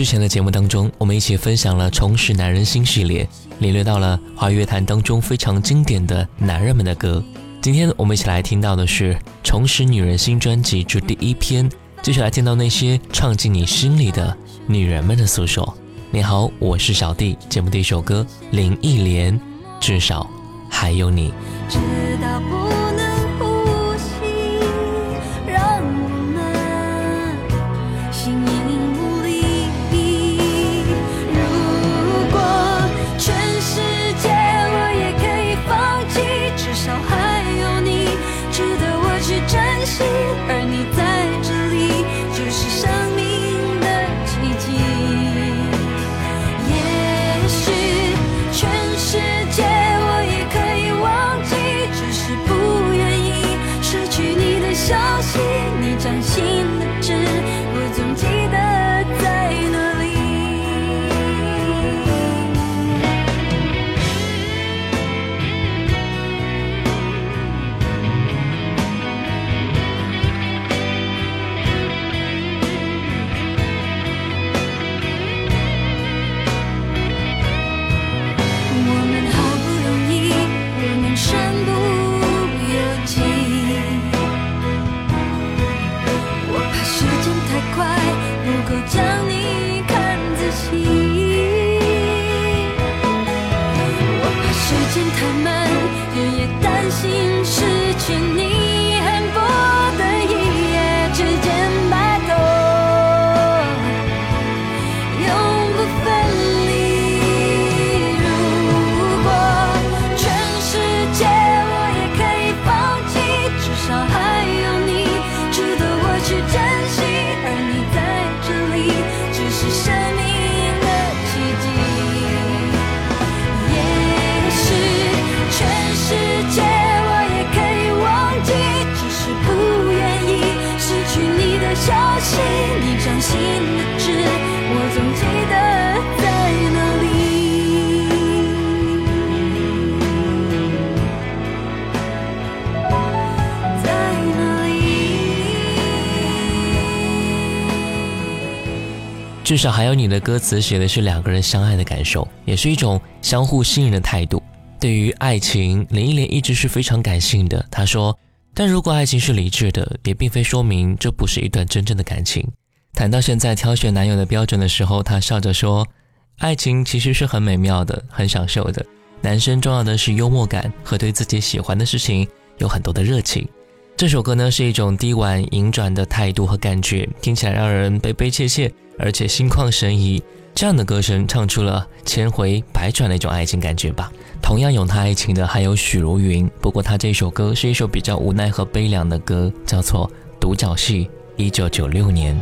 之前的节目当中，我们一起分享了《重拾男人心》系列，领略到了华语乐坛当中非常经典的男人们的歌。今天我们一起来听到的是《重拾女人心》专辑之第一篇，继续来听到那些唱进你心里的女人们的诉说。你好，我是小弟。节目第一首歌，林忆莲，至少还有你。知道不至少还有你的歌词写的是两个人相爱的感受，也是一种相互信任的态度。对于爱情，林忆莲一直是非常感性的。她说：“但如果爱情是理智的，也并非说明这不是一段真正的感情。”谈到现在挑选男友的标准的时候，她笑着说：“爱情其实是很美妙的，很享受的。男生重要的是幽默感和对自己喜欢的事情有很多的热情。”这首歌呢是一种低婉婉转的态度和感觉，听起来让人悲悲切切。而且心旷神怡，这样的歌声唱出了千回百转的一种爱情感觉吧。同样咏叹爱情的还有许茹芸，不过她这首歌是一首比较无奈和悲凉的歌，叫做《独角戏》，一九九六年。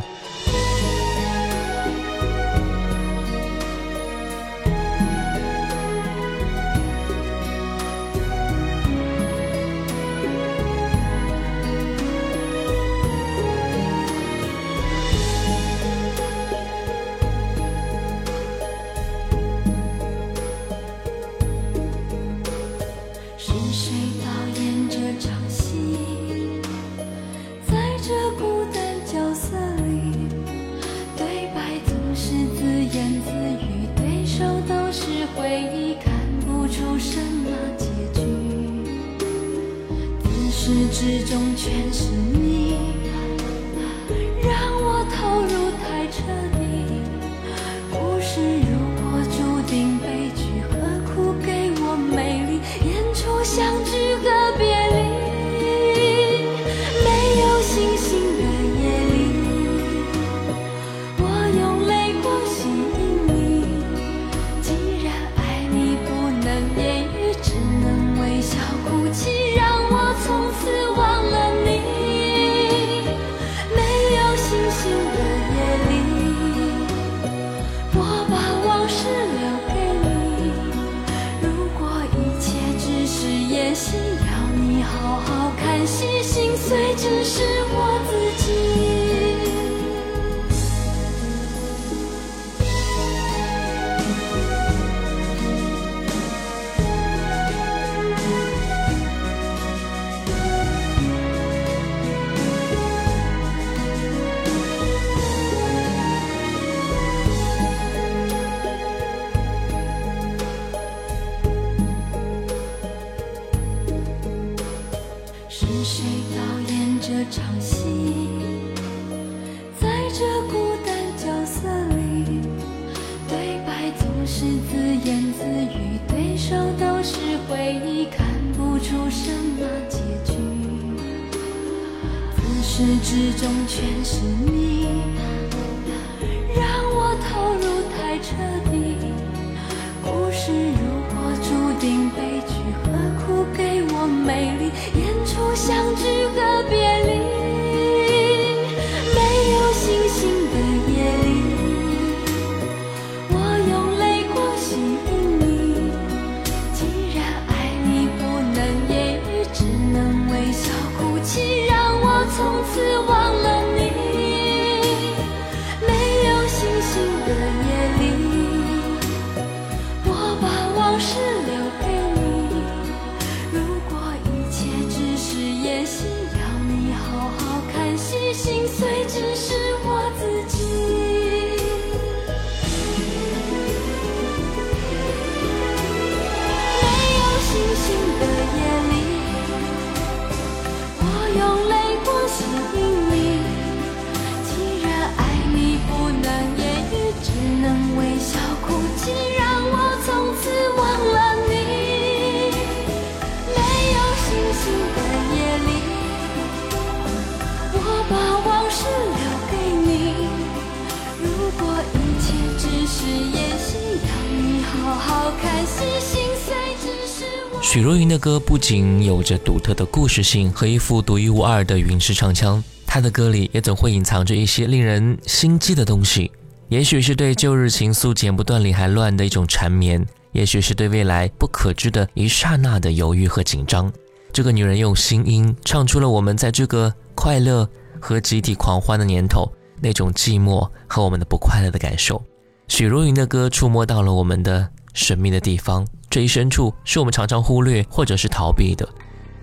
许茹芸的歌不仅有着独特的故事性和一副独一无二的云式唱腔，她的歌里也总会隐藏着一些令人心悸的东西。也许是对旧日情愫剪不断理还乱的一种缠绵，也许是对未来不可知的一刹那的犹豫和紧张。这个女人用心音唱出了我们在这个快乐和集体狂欢的年头那种寂寞和我们的不快乐的感受。许茹芸的歌触摸到了我们的神秘的地方。这一深处是我们常常忽略或者是逃避的，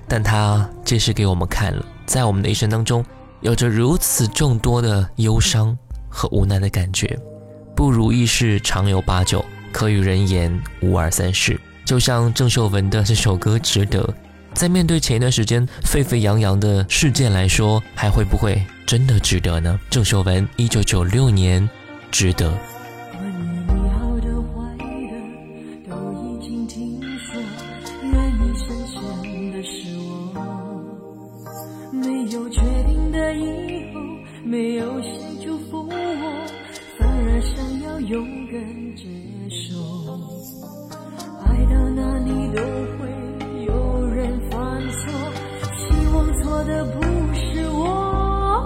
但它揭示给我们看了，在我们的一生当中，有着如此众多的忧伤和无奈的感觉。不如意事常有八九，可与人言无二三事。就像郑秀文的这首歌《值得》，在面对前一段时间沸沸扬扬的事件来说，还会不会真的值得呢？郑秀文，一九九六年，《值得》。接受，爱到哪里都会有人犯错，希望错的不是我。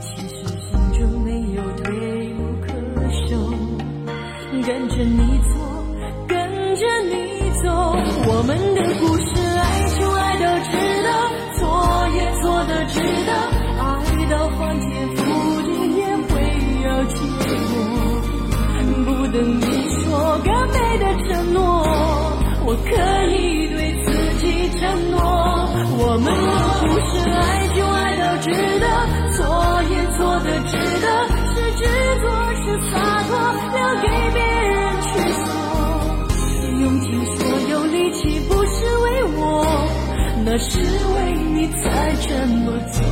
其实心中没有退路可守，跟着你走，跟着你走，我们的故事，我们不是，爱就爱到值得，错也错的值得，是执着是洒脱，留给别人去说，用尽所有力气不是为我，那是为你才这么做。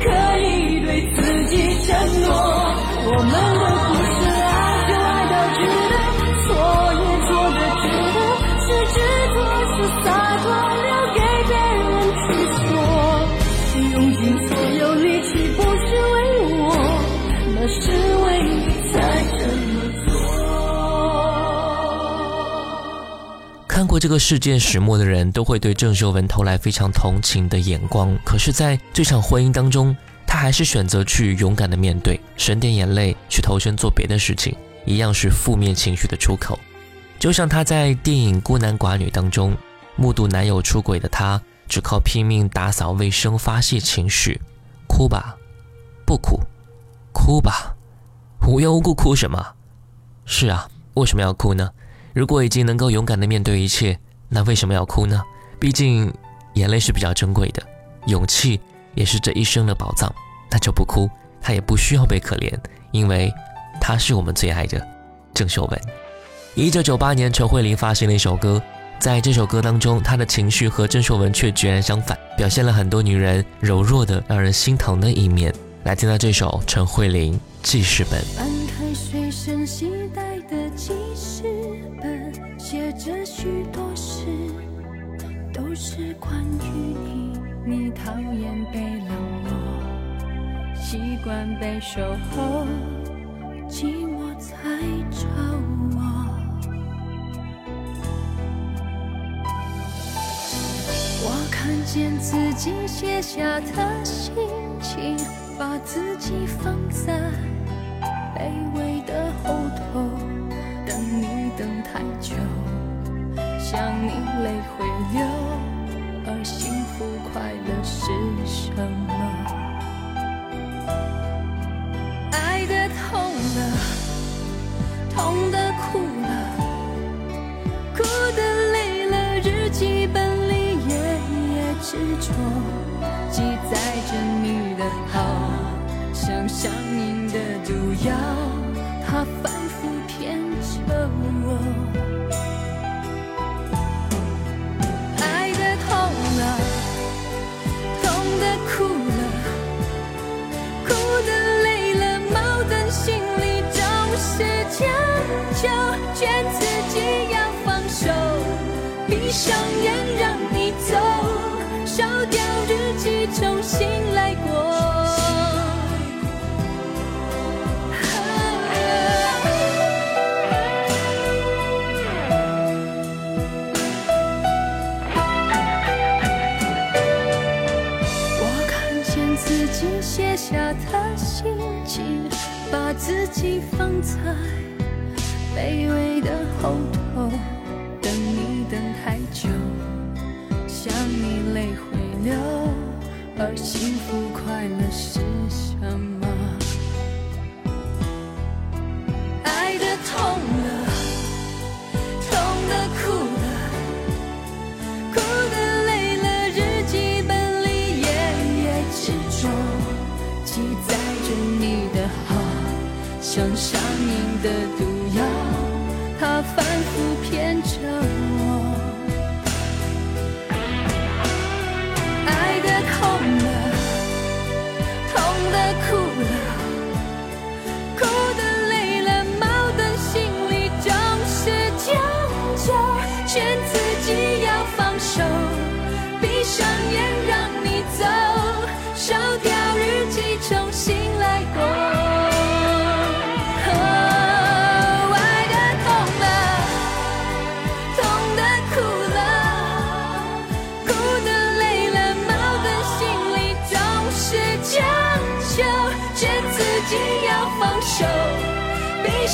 可以这个世界始末的人都会对郑秀文投来非常同情的眼光，可是，在这场婚姻当中，她还是选择去勇敢的面对，省点眼泪，去投身做别的事情，一样是负面情绪的出口。就像她在电影《孤男寡女》当中，目睹男友出轨的她，只靠拼命打扫卫生发泄情绪，哭吧，不哭，哭吧，无缘无故哭什么？是啊，为什么要哭呢？如果已经能够勇敢的面对一切，那为什么要哭呢？毕竟眼泪是比较珍贵的，勇气也是这一生的宝藏。那就不哭，他也不需要被可怜，因为他是我们最爱的郑秀文。一九九八年，陈慧琳发行了一首歌，在这首歌当中，她的情绪和郑秀文却截然相反，表现了很多女人柔弱的、让人心疼的一面。来听到这首陈慧琳记事本。翻开随身携带的记事本，写着许多事，都是关于你。你讨厌被冷落，习惯被守候，寂寞才找我。我看见自己写下的心情，把自己放在卑微的后头，等你等太久想你泪会流而幸福快乐是什么？爱的痛了痛的哭了哭的累了日记本里页页执着记载着你的好像上瘾的毒药它分不骗着我。气放在卑微的后头，等你等太久，想你泪会流。而幸福快乐是什么？爱的痛。像上瘾的毒药它反复骗着我爱的痛了痛的哭了哭的累了矛盾心里总是强求劝自己要放手闭上眼让你走烧掉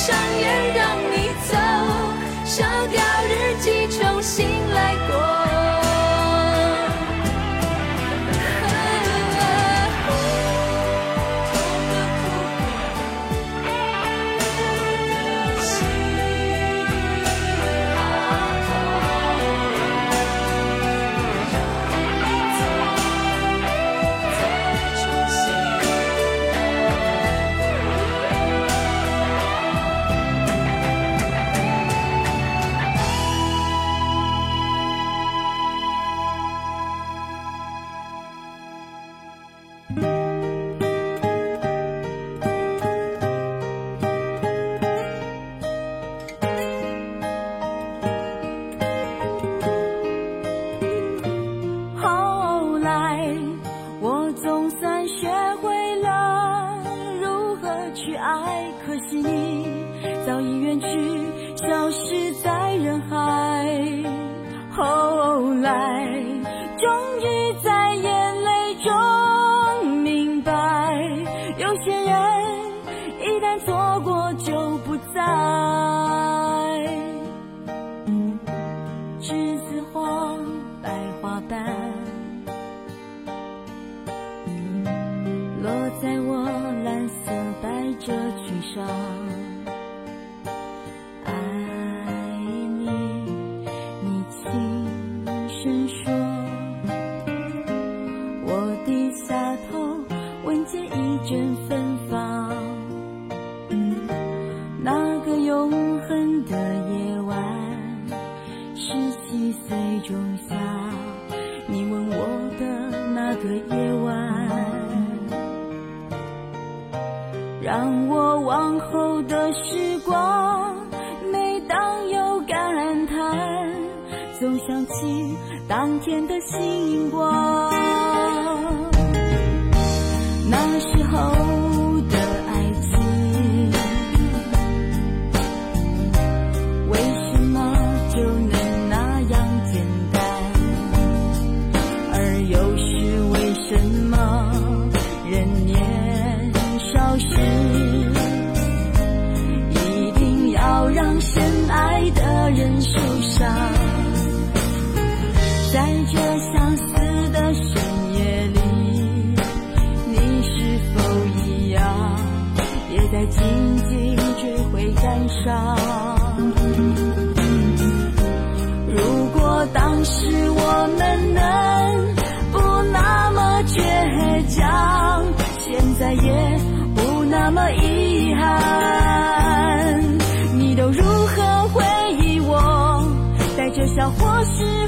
上演让全飞。或许。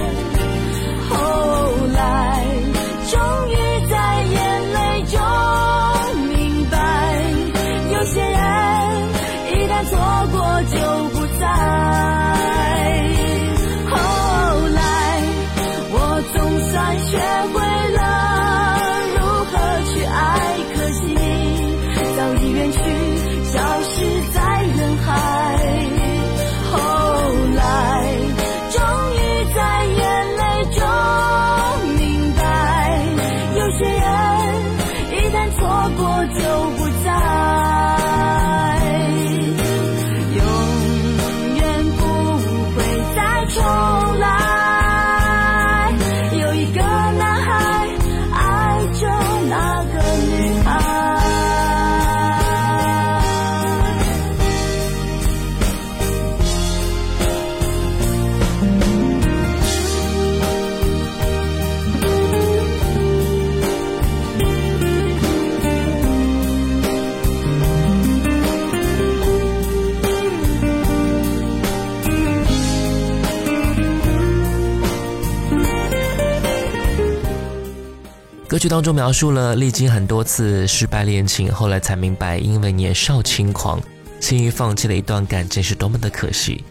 剧当中描述了历经很多次失败恋情，后来才明白，因为年少轻狂，轻易放弃了一段感情是多么的可惜。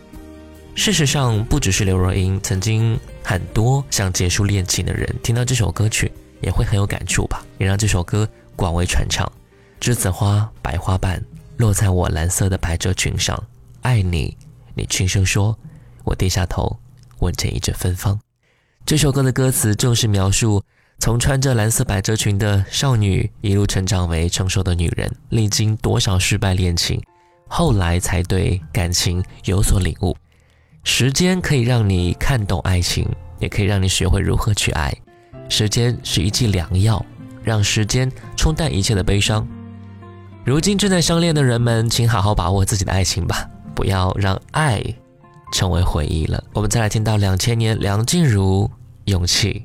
事实上，不只是刘若英，曾经很多想结束恋情的人，听到这首歌曲也会很有感触吧，也让这首歌广为传唱。栀子花白花瓣落在我蓝色的百褶裙上，爱你，你轻声说，我低下头，闻见一阵芬芳。这首歌的歌词正是描述从穿着蓝色百褶裙的少女一路成长为成熟的女人，历经多少失败恋情，后来才对感情有所领悟。时间可以让你看懂爱情，也可以让你学会如何去爱。时间是一剂良药，让时间冲淡一切的悲伤。如今正在相恋的人们，请好好把握自己的爱情吧，不要让爱成为回忆了。我们再来听到两千年梁静茹《勇气》。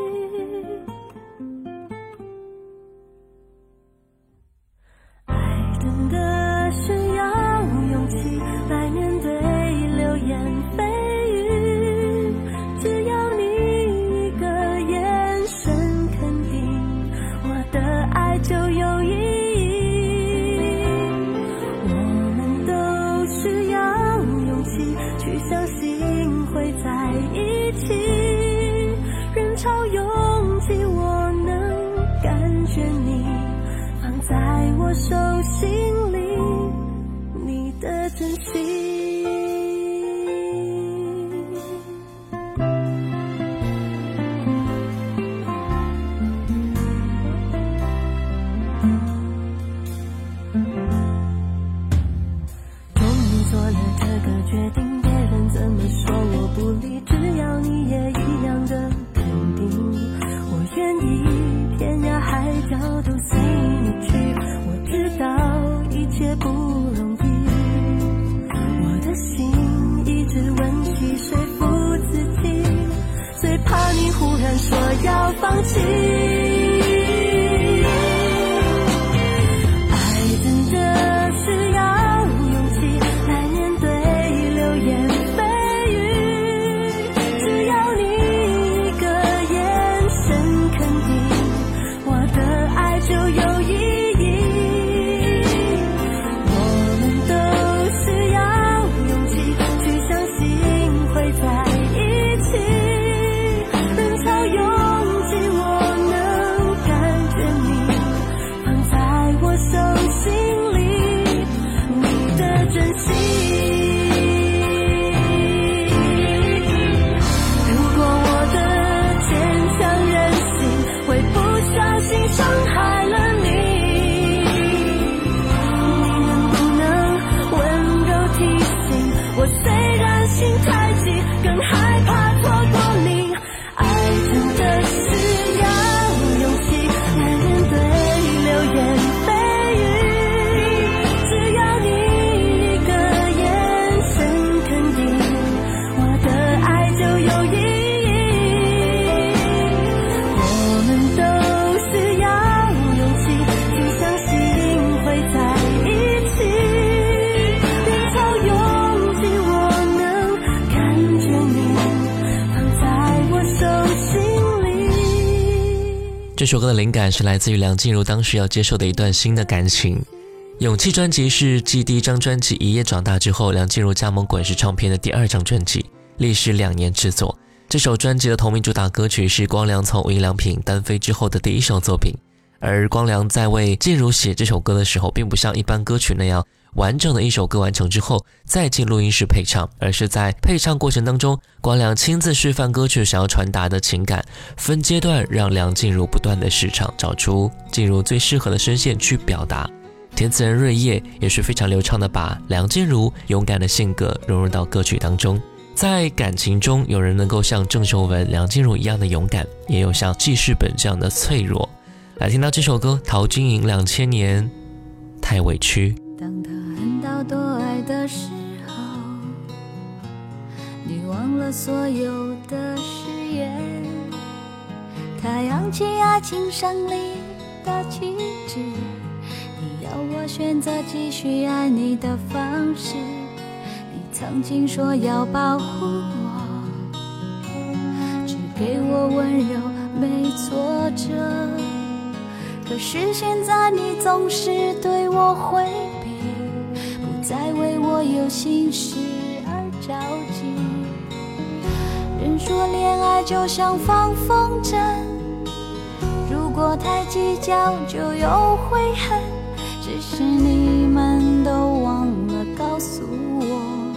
这首歌的灵感是来自于梁静茹当时要接受的一段新的感情。勇气专辑是继第一张专辑《一夜长大》之后，梁静茹加盟滚石唱片的第二张专辑，历时两年制作。这首专辑的同名主打歌曲是光良从无印良品单飞之后的第一首作品。而光良在为静茹写这首歌的时候，并不像一般歌曲那样完整的一首歌完成之后再进录音室配唱，而是在配唱过程当中，光良亲自示范歌曲想要传达的情感，分阶段让梁静茹不断的试唱，找出进入最适合的声线去表达。填词人瑞叶也是非常流畅的把梁静茹勇敢的性格融入到歌曲当中。在感情中，有人能够像郑秀文、梁静茹一样的勇敢，也有像记事本这样的脆弱。来听到这首歌，陶晶莹《两千年》，太委屈。的时候，你忘了所有的誓言。他扬起爱情胜利的旗帜，你要我选择继续爱你的方式。你曾经说要保护我，只给我温柔，没挫折。可是现在你总是对我回在，为我有心事而着急。人说恋爱就像放风筝，如果太计较就有悔恨。只是你们都忘了告诉我，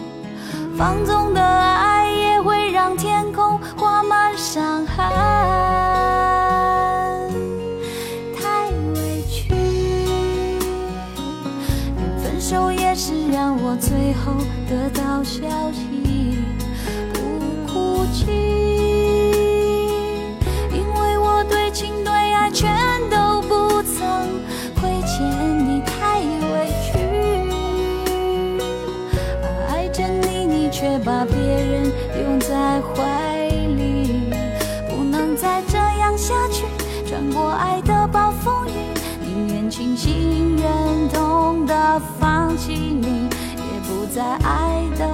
放纵的爱也会让天空画满伤痕。最后得到消息，在爱的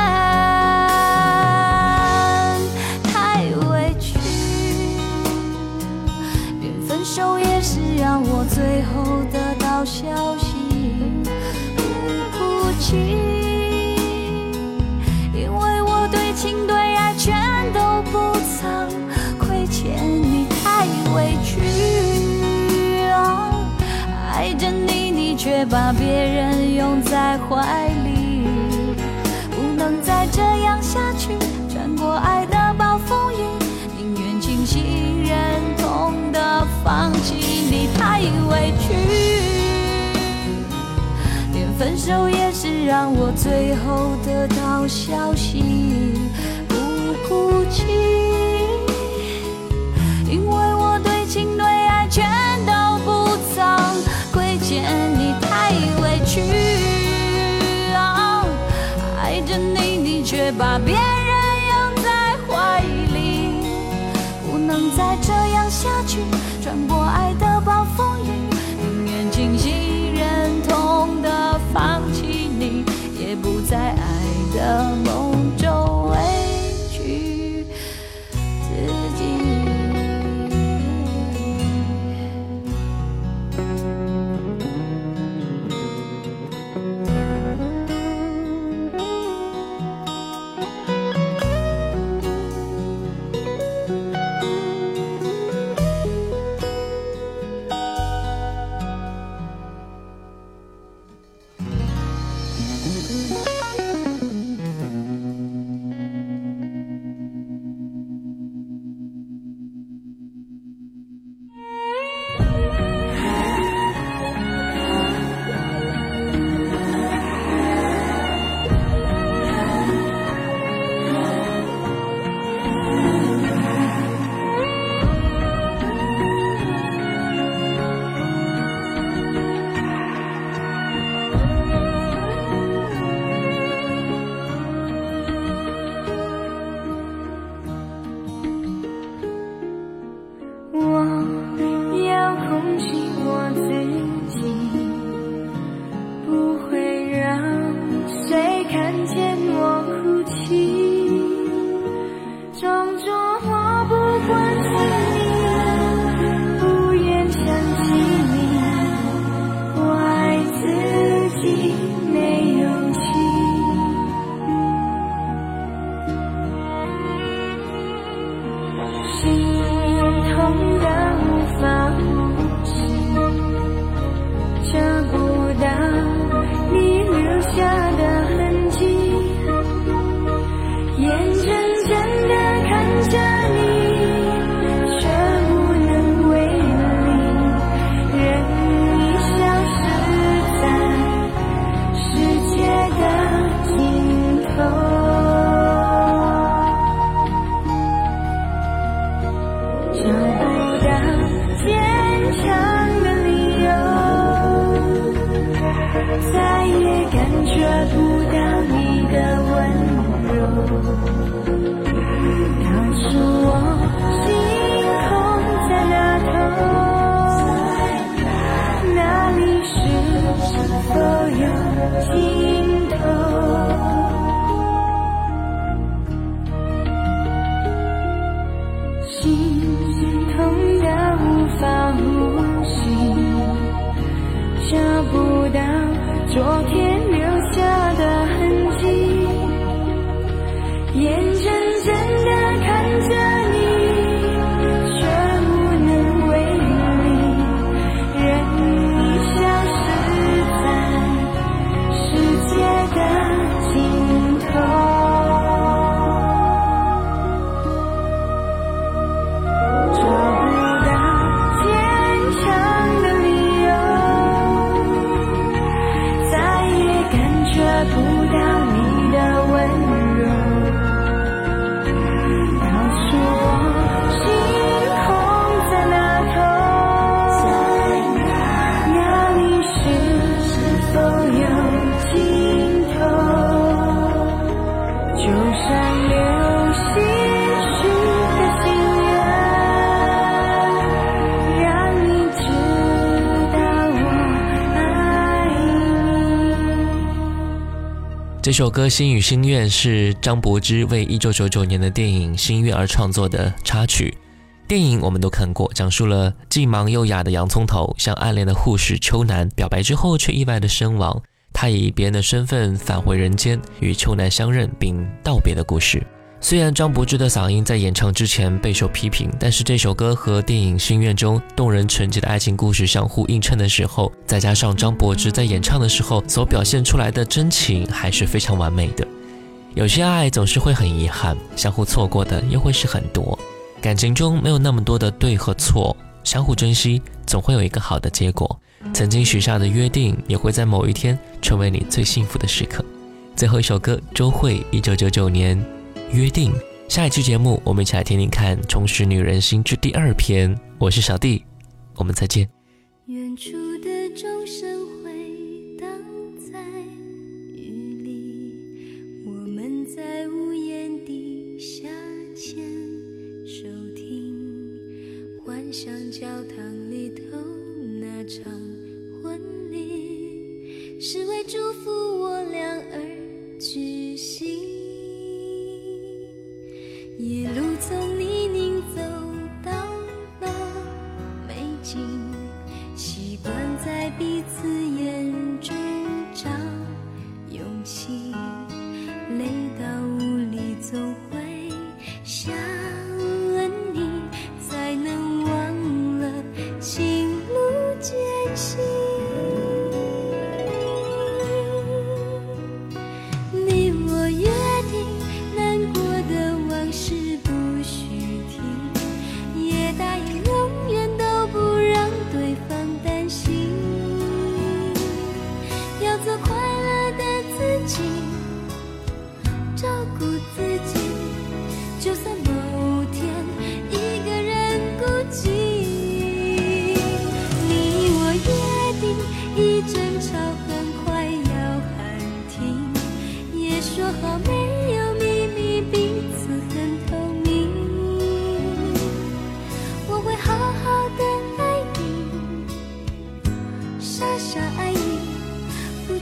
把别人拥在怀里，不能再这样下去，穿过爱的暴风雨。宁愿清醒，忍痛的放弃你太委屈，连分手也是让我最后得到消息，不哭泣，去啊，爱着你你却把别人拥在怀里，不能再这样下去。转过 Thank you. 这首歌《心与心愿》是张柏芝为1999年的电影《心愿》而创作的插曲。电影我们都看过，讲述了既忙又哑的洋葱头向暗恋的护士秋楠表白之后，却意外的身亡。他以别人的身份返回人间，与秋楠相认并道别的故事。虽然张柏芝的嗓音在演唱之前备受批评，但是这首歌和电影《心愿》中动人纯洁的爱情故事相互映衬的时候，再加上张柏芝在演唱的时候所表现出来的真情，还是非常完美的。有些爱总是会很遗憾，相互错过的又会是很多。感情中没有那么多的对和错，相互珍惜，总会有一个好的结果。曾经许下的约定，也会在某一天成为你最幸福的时刻。最后一首歌，周蕙，一九九九年《约定》。下一期节目，我们一起来听听看《重拾女人心》之第二篇。我是小弟，我们再见。远处的钟声回荡在雨里，我们在屋檐底下牵手听，幻想教堂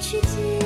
世界。